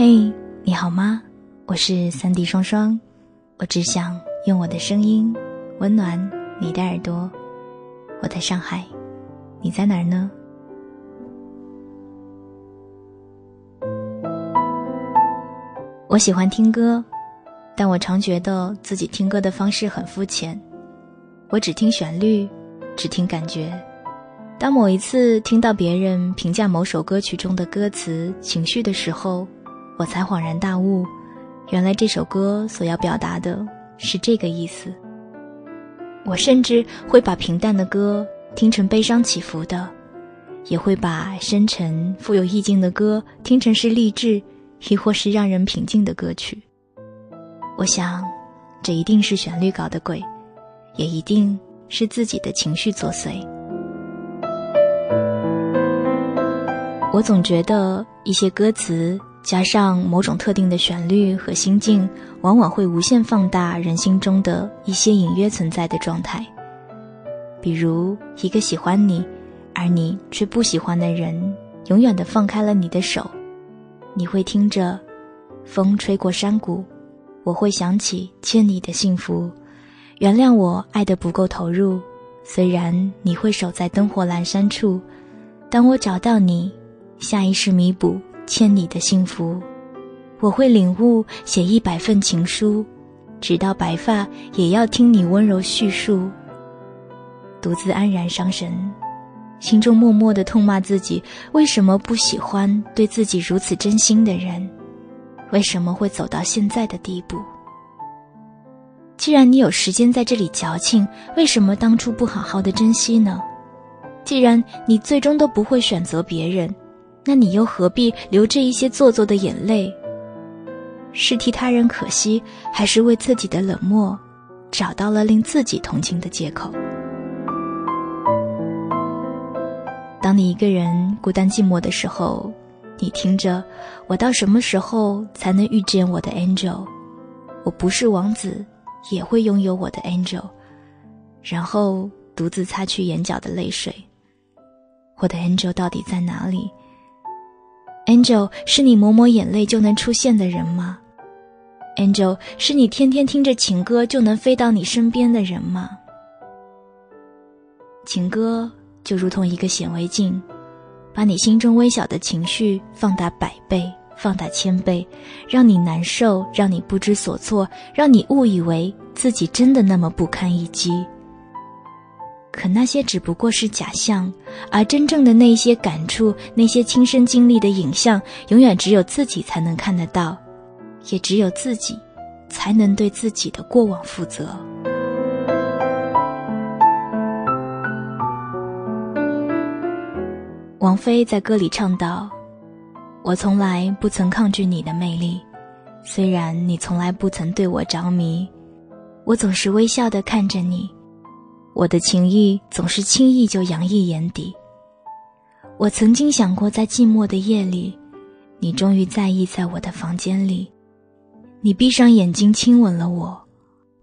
嘿，你好吗？我是三 D 双双，我只想用我的声音温暖你的耳朵。我在上海，你在哪儿呢？我喜欢听歌，但我常觉得自己听歌的方式很肤浅。我只听旋律，只听感觉。当某一次听到别人评价某首歌曲中的歌词、情绪的时候，我才恍然大悟，原来这首歌所要表达的是这个意思。我甚至会把平淡的歌听成悲伤起伏的，也会把深沉富有意境的歌听成是励志，亦或是让人平静的歌曲。我想，这一定是旋律搞的鬼，也一定是自己的情绪作祟。我总觉得一些歌词加上某种特定的旋律和心境，往往会无限放大人心中的一些隐约存在的状态。比如，一个喜欢你，而你却不喜欢的人，永远的放开了你的手，你会听着风吹过山谷，我会想起欠你的幸福。原谅我爱的不够投入，虽然你会守在灯火阑珊处，当我找到你。下意识弥补欠你的幸福，我会领悟写一百份情书，直到白发也要听你温柔叙述。独自安然伤神，心中默默的痛骂自己：为什么不喜欢对自己如此真心的人？为什么会走到现在的地步？既然你有时间在这里矫情，为什么当初不好好的珍惜呢？既然你最终都不会选择别人。那你又何必流这一些做作的眼泪？是替他人可惜，还是为自己的冷漠找到了令自己同情的借口？当你一个人孤单寂寞的时候，你听着，我到什么时候才能遇见我的 angel？我不是王子，也会拥有我的 angel。然后独自擦去眼角的泪水。我的 angel 到底在哪里？Angel 是你抹抹眼泪就能出现的人吗？Angel 是你天天听着情歌就能飞到你身边的人吗？情歌就如同一个显微镜，把你心中微小的情绪放大百倍、放大千倍，让你难受，让你不知所措，让你误以为自己真的那么不堪一击。可那些只不过是假象，而真正的那些感触、那些亲身经历的影像，永远只有自己才能看得到，也只有自己，才能对自己的过往负责。王菲在歌里唱道：“我从来不曾抗拒你的魅力，虽然你从来不曾对我着迷，我总是微笑的看着你。”我的情意总是轻易就洋溢眼底。我曾经想过，在寂寞的夜里，你终于在意在我的房间里，你闭上眼睛亲吻了我，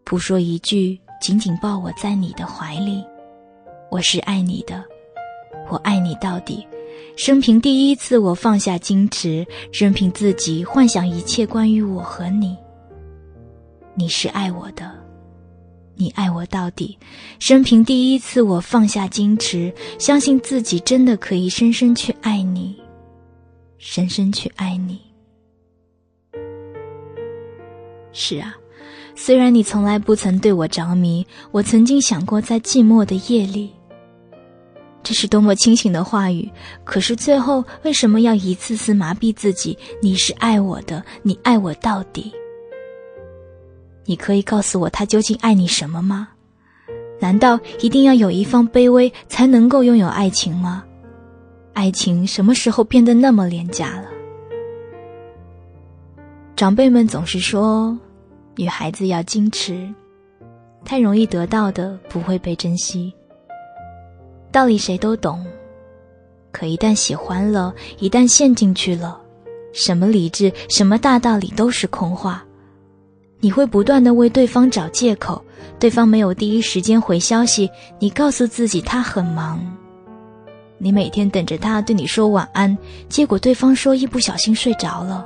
不说一句，紧紧抱我在你的怀里。我是爱你的，我爱你到底。生平第一次，我放下矜持，任凭自己幻想一切关于我和你。你是爱我的。你爱我到底，生平第一次，我放下矜持，相信自己真的可以深深去爱你，深深去爱你。是啊，虽然你从来不曾对我着迷，我曾经想过在寂寞的夜里。这是多么清醒的话语，可是最后为什么要一次次麻痹自己？你是爱我的，你爱我到底。你可以告诉我他究竟爱你什么吗？难道一定要有一方卑微才能够拥有爱情吗？爱情什么时候变得那么廉价了？长辈们总是说，女孩子要矜持，太容易得到的不会被珍惜。道理谁都懂，可一旦喜欢了，一旦陷进去了，什么理智，什么大道理都是空话。你会不断的为对方找借口，对方没有第一时间回消息，你告诉自己他很忙。你每天等着他对你说晚安，结果对方说一不小心睡着了。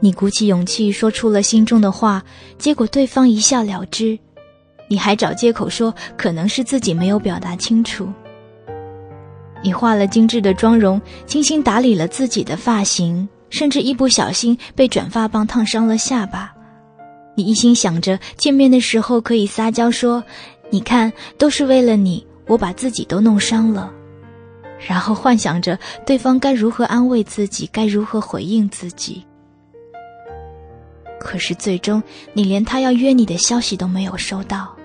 你鼓起勇气说出了心中的话，结果对方一笑了之，你还找借口说可能是自己没有表达清楚。你化了精致的妆容，精心打理了自己的发型，甚至一不小心被卷发棒烫伤了下巴。你一心想着见面的时候可以撒娇说：“你看，都是为了你，我把自己都弄伤了。”然后幻想着对方该如何安慰自己，该如何回应自己。可是最终，你连他要约你的消息都没有收到，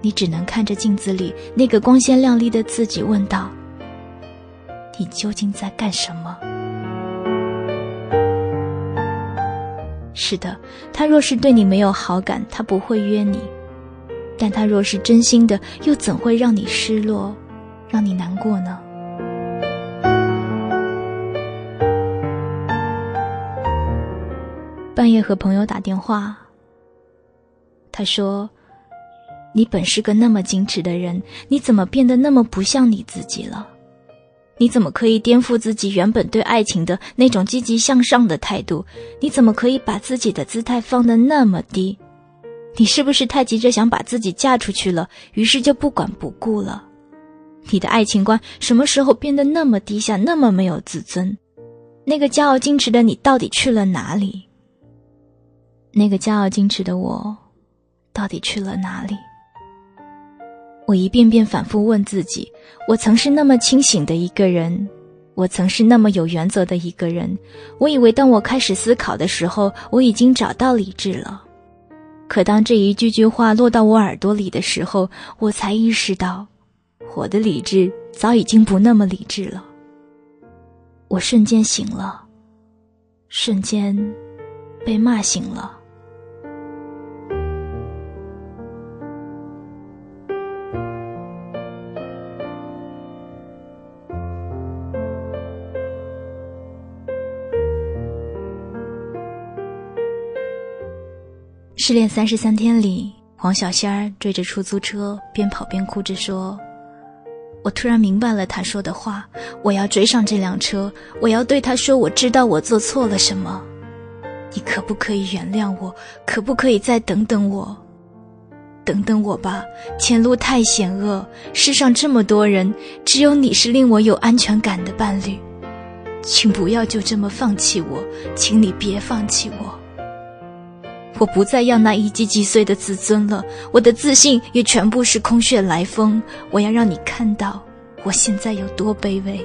你只能看着镜子里那个光鲜亮丽的自己，问道。你究竟在干什么？是的，他若是对你没有好感，他不会约你；但他若是真心的，又怎会让你失落，让你难过呢？半夜和朋友打电话，他说：“你本是个那么矜持的人，你怎么变得那么不像你自己了？”你怎么可以颠覆自己原本对爱情的那种积极向上的态度？你怎么可以把自己的姿态放得那么低？你是不是太急着想把自己嫁出去了，于是就不管不顾了？你的爱情观什么时候变得那么低下，那么没有自尊？那个骄傲矜持的你到底去了哪里？那个骄傲矜持的我，到底去了哪里？我一遍遍反复问自己：我曾是那么清醒的一个人，我曾是那么有原则的一个人。我以为当我开始思考的时候，我已经找到理智了。可当这一句句话落到我耳朵里的时候，我才意识到，我的理智早已经不那么理智了。我瞬间醒了，瞬间被骂醒了。失恋三十三天里，黄小仙儿追着出租车，边跑边哭着说：“我突然明白了他说的话，我要追上这辆车，我要对他说，我知道我做错了什么。你可不可以原谅我？可不可以再等等我？等等我吧，前路太险恶，世上这么多人，只有你是令我有安全感的伴侣，请不要就这么放弃我，请你别放弃我。”我不再要那一击即碎的自尊了，我的自信也全部是空穴来风。我要让你看到我现在有多卑微。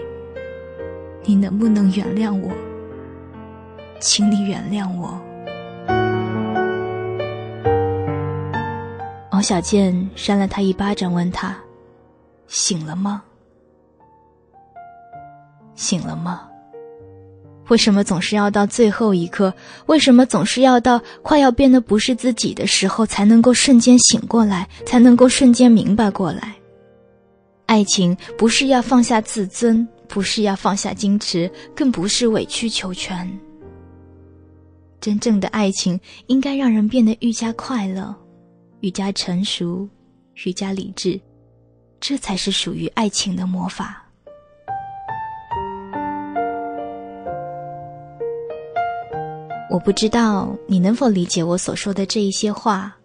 你能不能原谅我？请你原谅我。王小贱扇了他一巴掌，问他：“醒了吗？醒了吗？”为什么总是要到最后一刻？为什么总是要到快要变得不是自己的时候，才能够瞬间醒过来，才能够瞬间明白过来？爱情不是要放下自尊，不是要放下矜持，更不是委曲求全。真正的爱情应该让人变得愈加快乐，愈加成熟，愈加理智，这才是属于爱情的魔法。我不知道你能否理解我所说的这一些话，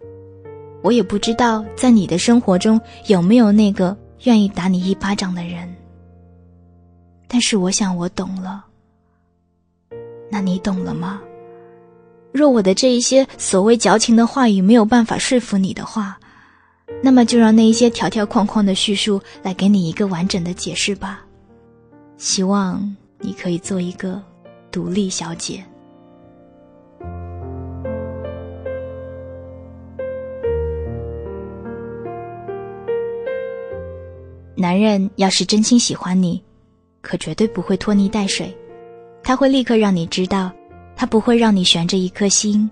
我也不知道在你的生活中有没有那个愿意打你一巴掌的人。但是我想我懂了，那你懂了吗？若我的这一些所谓矫情的话语没有办法说服你的话，那么就让那一些条条框框的叙述来给你一个完整的解释吧。希望你可以做一个独立小姐。男人要是真心喜欢你，可绝对不会拖泥带水，他会立刻让你知道，他不会让你悬着一颗心，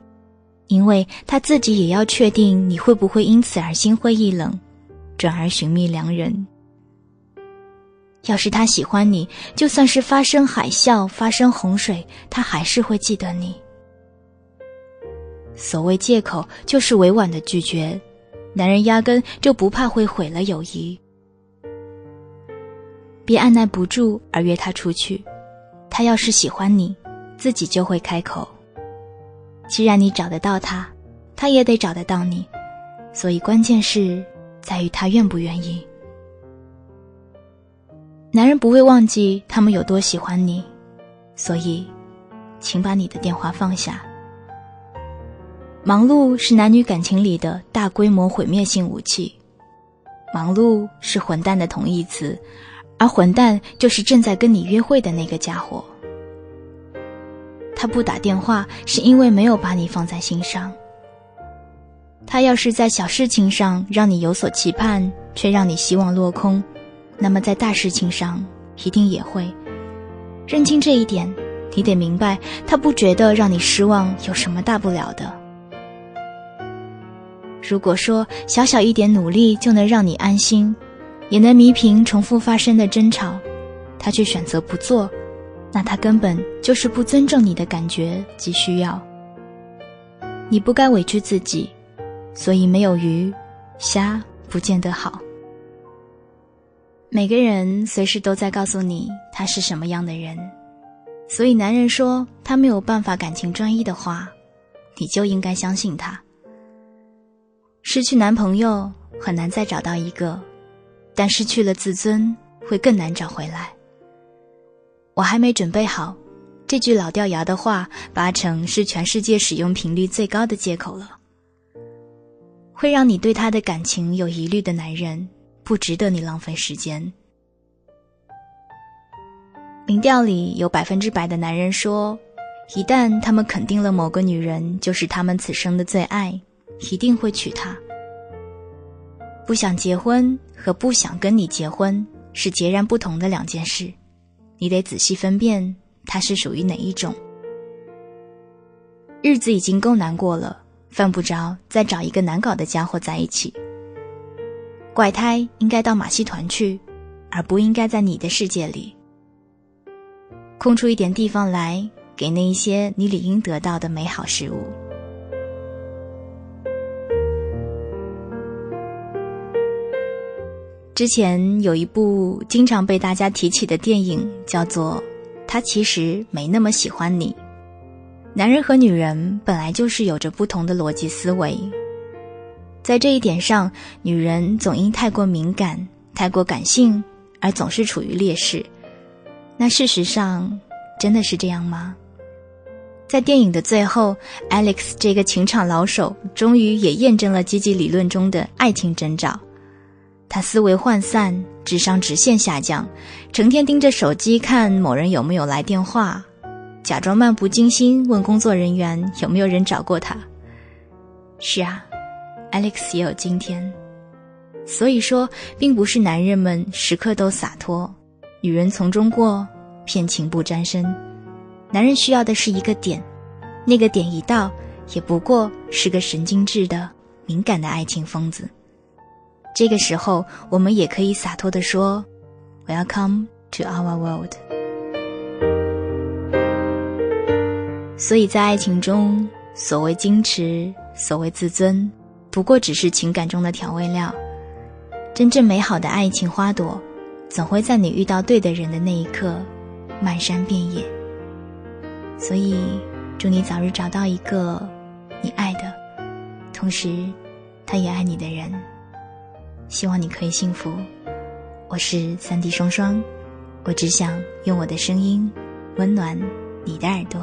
因为他自己也要确定你会不会因此而心灰意冷，转而寻觅良人。要是他喜欢你，就算是发生海啸、发生洪水，他还是会记得你。所谓借口，就是委婉的拒绝，男人压根就不怕会毁了友谊。别按耐不住而约他出去，他要是喜欢你，自己就会开口。既然你找得到他，他也得找得到你，所以关键是在于他愿不愿意。男人不会忘记他们有多喜欢你，所以，请把你的电话放下。忙碌是男女感情里的大规模毁灭性武器，忙碌是混蛋的同义词，而混蛋就是正在跟你约会的那个家伙。他不打电话是因为没有把你放在心上。他要是在小事情上让你有所期盼，却让你希望落空。那么，在大事情上一定也会认清这一点。你得明白，他不觉得让你失望有什么大不了的。如果说小小一点努力就能让你安心，也能弥平重复发生的争吵，他却选择不做，那他根本就是不尊重你的感觉及需要。你不该委屈自己，所以没有鱼，虾不见得好。每个人随时都在告诉你他是什么样的人，所以男人说他没有办法感情专一的话，你就应该相信他。失去男朋友很难再找到一个，但失去了自尊会更难找回来。我还没准备好，这句老掉牙的话，八成是全世界使用频率最高的借口了。会让你对他的感情有疑虑的男人。不值得你浪费时间。民调里有百分之百的男人说，一旦他们肯定了某个女人就是他们此生的最爱，一定会娶她。不想结婚和不想跟你结婚是截然不同的两件事，你得仔细分辨它是属于哪一种。日子已经够难过了，犯不着再找一个难搞的家伙在一起。怪胎应该到马戏团去，而不应该在你的世界里。空出一点地方来，给那一些你理应得到的美好事物。之前有一部经常被大家提起的电影，叫做《他其实没那么喜欢你》。男人和女人本来就是有着不同的逻辑思维。在这一点上，女人总因太过敏感、太过感性而总是处于劣势。那事实上，真的是这样吗？在电影的最后，Alex 这个情场老手终于也验证了积极理论中的爱情征兆。他思维涣散，智商直线下降，成天盯着手机看某人有没有来电话，假装漫不经心问工作人员有没有人找过他。是啊。Alex 也有今天，所以说，并不是男人们时刻都洒脱，女人从中过，骗情不沾身。男人需要的是一个点，那个点一到，也不过是个神经质的、敏感的爱情疯子。这个时候，我们也可以洒脱地说：“Welcome to our world。”所以在爱情中，所谓矜持，所谓自尊。不过只是情感中的调味料，真正美好的爱情花朵，总会在你遇到对的人的那一刻，漫山遍野。所以，祝你早日找到一个你爱的，同时他也爱你的人。希望你可以幸福。我是三 D 双双，我只想用我的声音温暖你的耳朵。